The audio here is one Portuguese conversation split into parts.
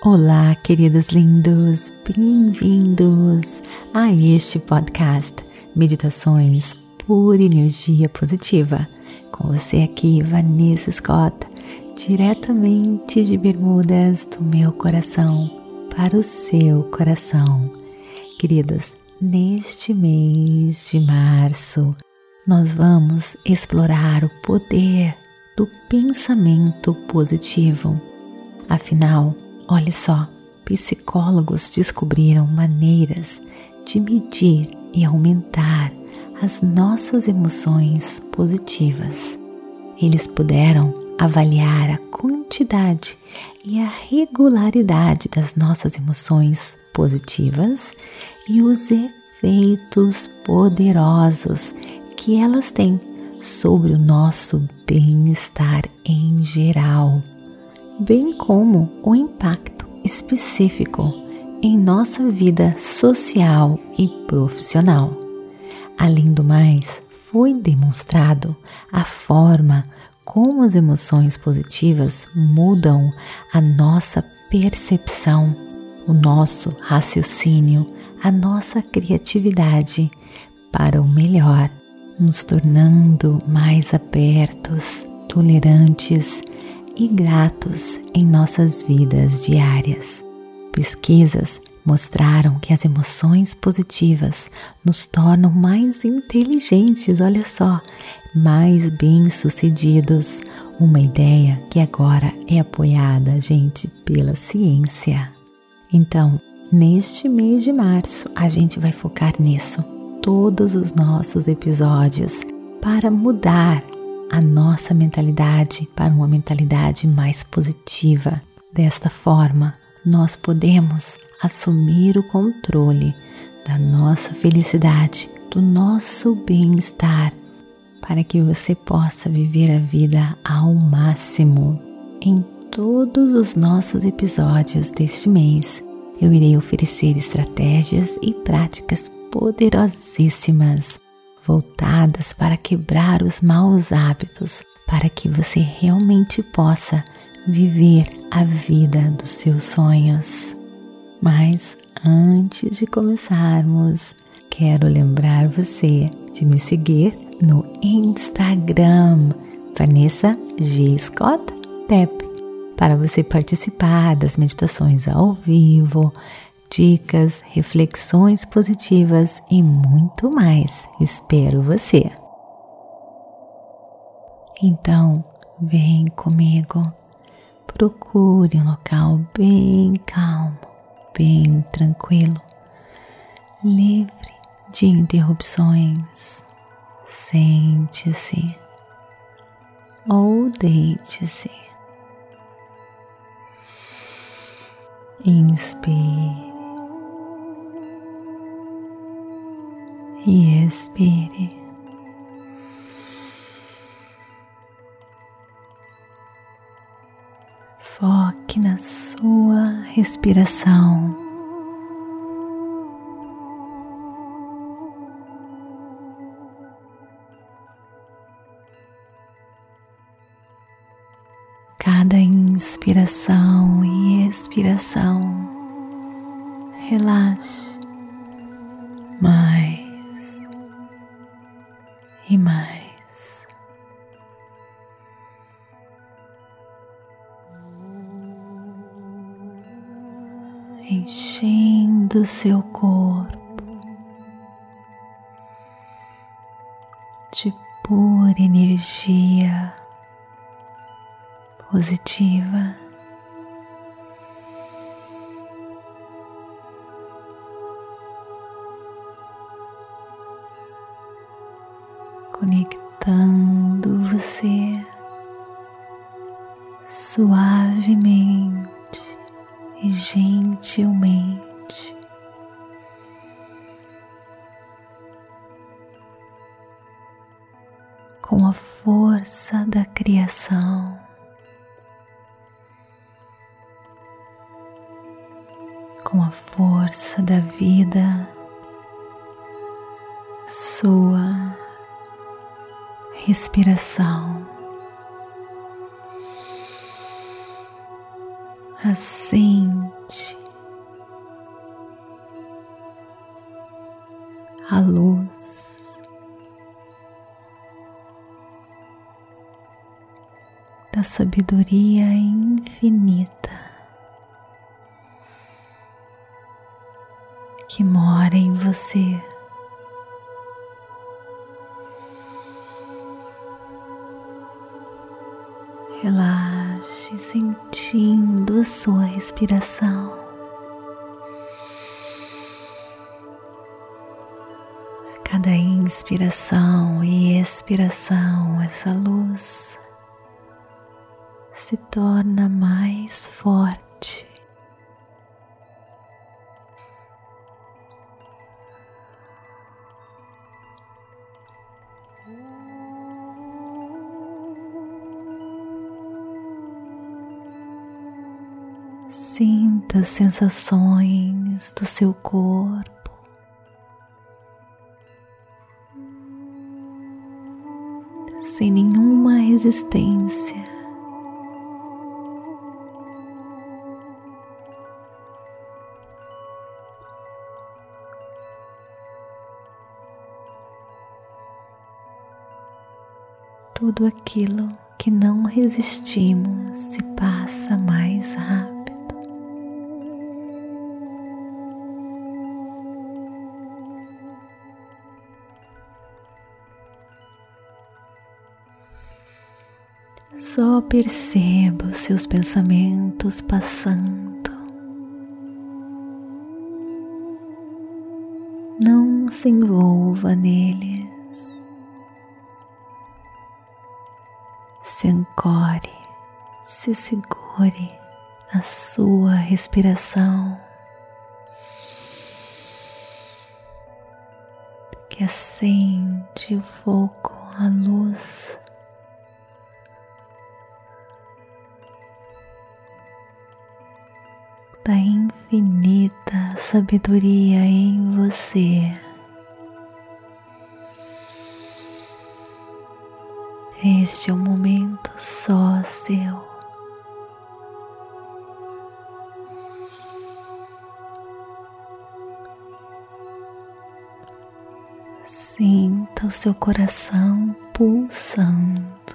Olá, queridos lindos, bem-vindos a este podcast Meditações por Energia Positiva. Com você aqui, Vanessa Scott, diretamente de Bermudas do meu coração para o seu coração. Queridos, neste mês de março, nós vamos explorar o poder do pensamento positivo. Afinal, olhe só, psicólogos descobriram maneiras de medir e aumentar as nossas emoções positivas. Eles puderam avaliar a quantidade e a regularidade das nossas emoções positivas e os efeitos poderosos que elas têm sobre o nosso bem-estar em geral, bem como o impacto específico em nossa vida social e profissional. Além do mais, foi demonstrado a forma como as emoções positivas mudam a nossa percepção, o nosso raciocínio, a nossa criatividade para o melhor nos tornando mais abertos, tolerantes e gratos em nossas vidas diárias. Pesquisas mostraram que as emoções positivas nos tornam mais inteligentes, olha só, mais bem-sucedidos. Uma ideia que agora é apoiada, gente, pela ciência. Então, neste mês de março, a gente vai focar nisso todos os nossos episódios para mudar a nossa mentalidade para uma mentalidade mais positiva. Desta forma, nós podemos assumir o controle da nossa felicidade, do nosso bem-estar, para que você possa viver a vida ao máximo. Em todos os nossos episódios deste mês, eu irei oferecer estratégias e práticas poderosíssimas voltadas para quebrar os maus hábitos, para que você realmente possa viver a vida dos seus sonhos. Mas antes de começarmos, quero lembrar você de me seguir no Instagram Vanessa G. Scott Pep para você participar das meditações ao vivo, dicas, reflexões positivas e muito mais. Espero você. Então, vem comigo. Procure um local bem calmo, bem tranquilo, livre de interrupções. Sente-se ou deite-se. Inspire e expire. Foque na sua respiração. Cada inspiração e expiração, relaxe mais e mais. Enchendo seu corpo de pura energia positiva. Conectando você suavemente e gentilmente. Com a força da criação, com a força da vida, sua respiração. Acende a luz da sabedoria infinita que mora em você. Sentindo a sua respiração. Cada inspiração e expiração, essa luz se torna mais forte. Sinta as sensações do seu corpo. Sem nenhuma resistência. Tudo aquilo que não resistimos se passa mais rápido. Só perceba os seus pensamentos passando. Não se envolva neles. Se ancore, se segure na sua respiração. Que acende o fogo, a luz da infinita sabedoria em você. Este é um momento só seu. Sinta o seu coração pulsando.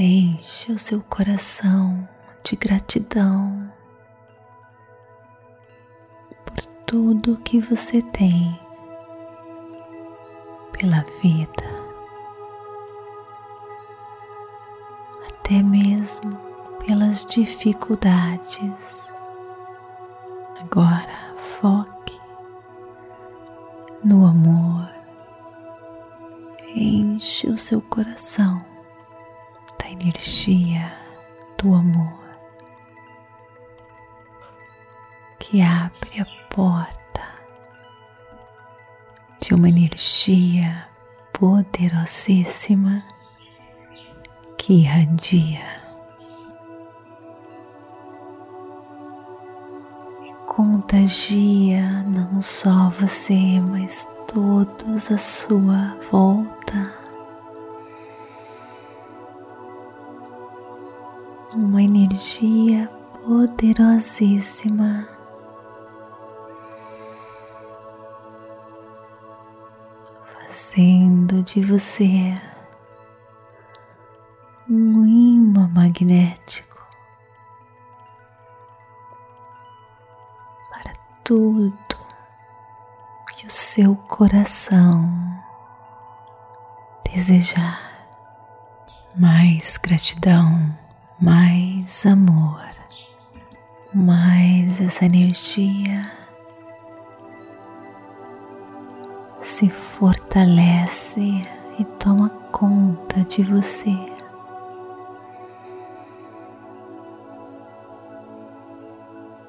Enche o seu coração de gratidão por tudo que você tem, pela vida, até mesmo pelas dificuldades. Agora foque no amor, enche o seu coração energia do amor que abre a porta de uma energia poderosíssima que irradia e contagia não só você, mas todos à sua volta. Uma energia poderosíssima. Fazendo de você um imã magnético para tudo que o seu coração desejar. Mais gratidão mais amor, mais essa energia se fortalece e toma conta de você.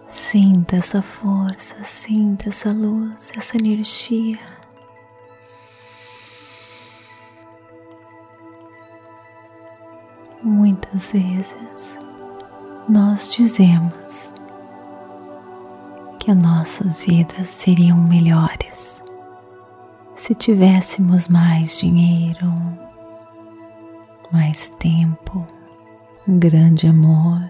Sinta essa força, sinta essa luz, essa energia. Muitas vezes nós dizemos que nossas vidas seriam melhores se tivéssemos mais dinheiro, mais tempo, um grande amor,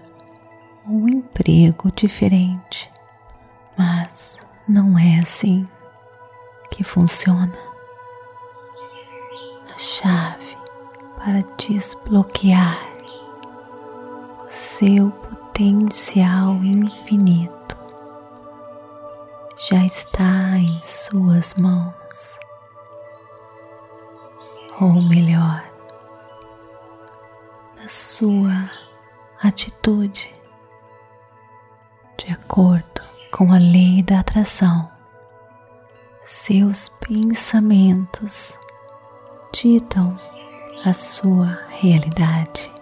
um emprego diferente. Mas não é assim que funciona. A chave para desbloquear seu potencial infinito já está em suas mãos. Ou melhor, na sua atitude, de acordo com a lei da atração. Seus pensamentos ditam a sua realidade.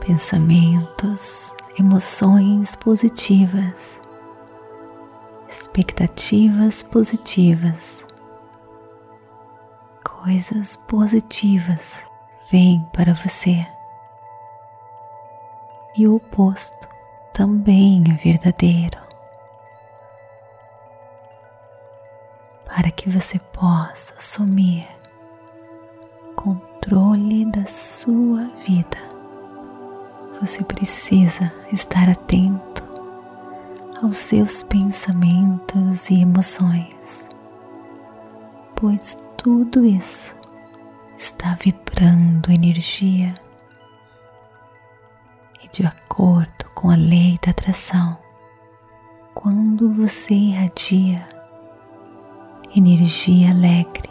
Pensamentos, emoções positivas, expectativas positivas, coisas positivas vêm para você. E o oposto também é verdadeiro. Para que você possa assumir controle da sua vida, você precisa estar atento aos seus pensamentos e emoções, pois tudo isso está vibrando energia e de acordo com a lei da atração, quando você irradia energia alegre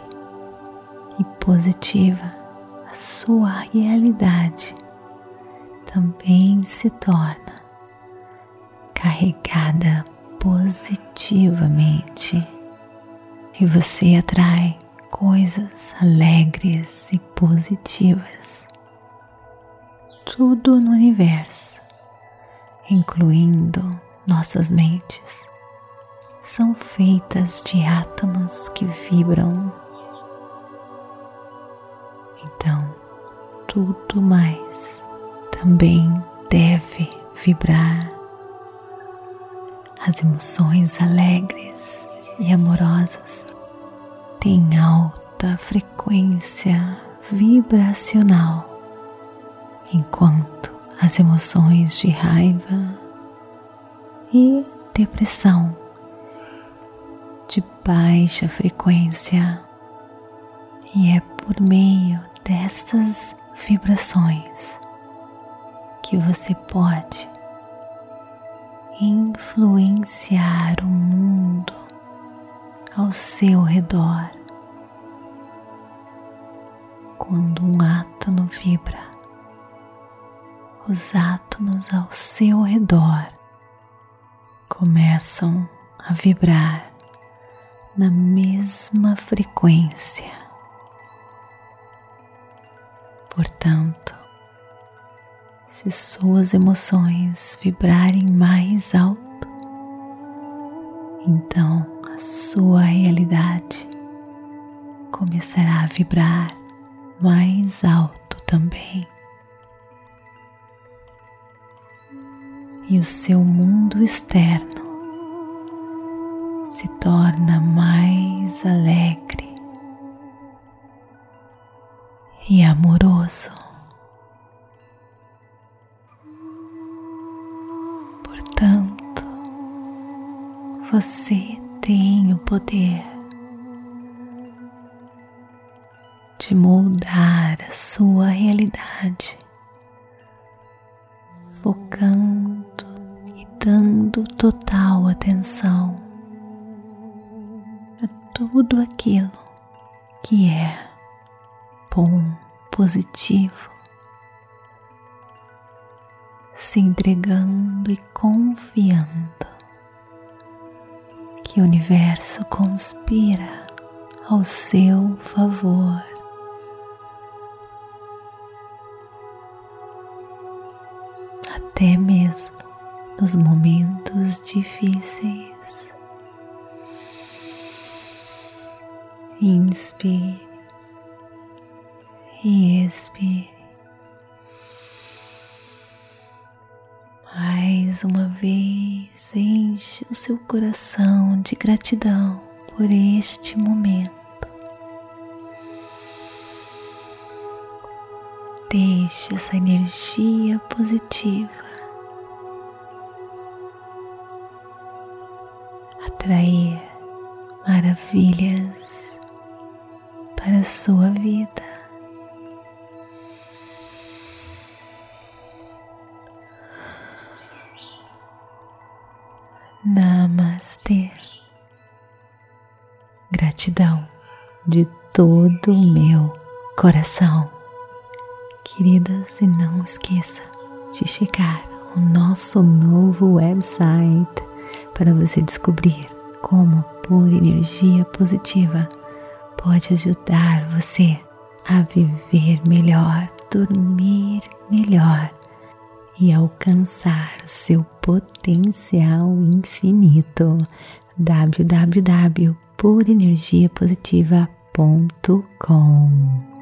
e positiva, a sua realidade também se torna carregada positivamente e você atrai coisas alegres e positivas. Tudo no universo, incluindo nossas mentes, são feitas de átomos que vibram. Então, tudo mais também deve vibrar. As emoções alegres e amorosas têm alta frequência vibracional, enquanto as emoções de raiva e depressão de baixa frequência, e é por meio destas vibrações que você pode influenciar o mundo ao seu redor. Quando um átomo vibra, os átomos ao seu redor começam a vibrar na mesma frequência. Portanto, se suas emoções vibrarem mais alto, então a sua realidade começará a vibrar mais alto também. E o seu mundo externo se torna mais alegre e amoroso. Você tem o poder de moldar a sua realidade, focando e dando total atenção a tudo aquilo que é bom, positivo, se entregando e confiando que o universo conspira ao seu favor. Até mesmo nos momentos difíceis. Inspire e expire. Mais uma vez, enche o seu coração de gratidão por este momento. Deixe essa energia positiva atrair maravilhas para a sua vida. Gratidão de todo o meu coração. Queridas, e não esqueça de checar o nosso novo website para você descobrir como pura energia positiva pode ajudar você a viver melhor, dormir melhor e alcançar seu potencial infinito. www.purenergiapositiva.com